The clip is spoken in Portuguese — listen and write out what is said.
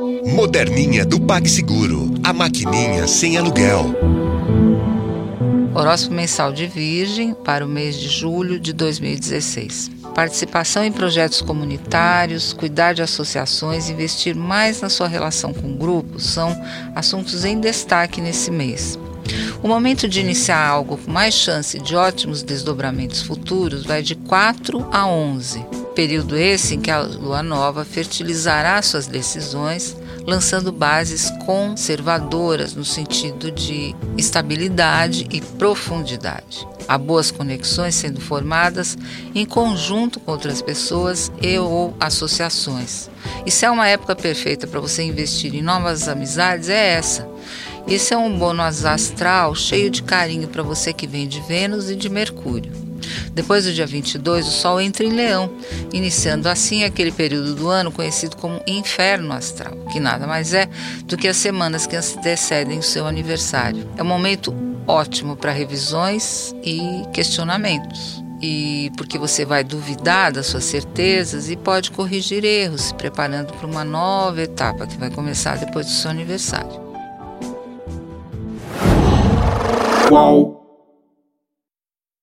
Moderninha do PagSeguro, a maquininha sem aluguel. Horóscopo mensal de Virgem para o mês de julho de 2016. Participação em projetos comunitários, cuidar de associações, investir mais na sua relação com grupos são assuntos em destaque nesse mês. O momento de iniciar algo com mais chance de ótimos desdobramentos futuros vai de 4 a 11. Período esse em que a lua nova fertilizará suas decisões, lançando bases conservadoras no sentido de estabilidade e profundidade. Há boas conexões sendo formadas em conjunto com outras pessoas e ou associações. E se é uma época perfeita para você investir em novas amizades, é essa. Esse é um bônus astral cheio de carinho para você que vem de Vênus e de Mercúrio. Depois do dia 22, o Sol entra em Leão, iniciando assim aquele período do ano conhecido como Inferno Astral, que nada mais é do que as semanas que antecedem o seu aniversário. É um momento ótimo para revisões e questionamentos. E porque você vai duvidar das suas certezas e pode corrigir erros, se preparando para uma nova etapa que vai começar depois do seu aniversário. Qual?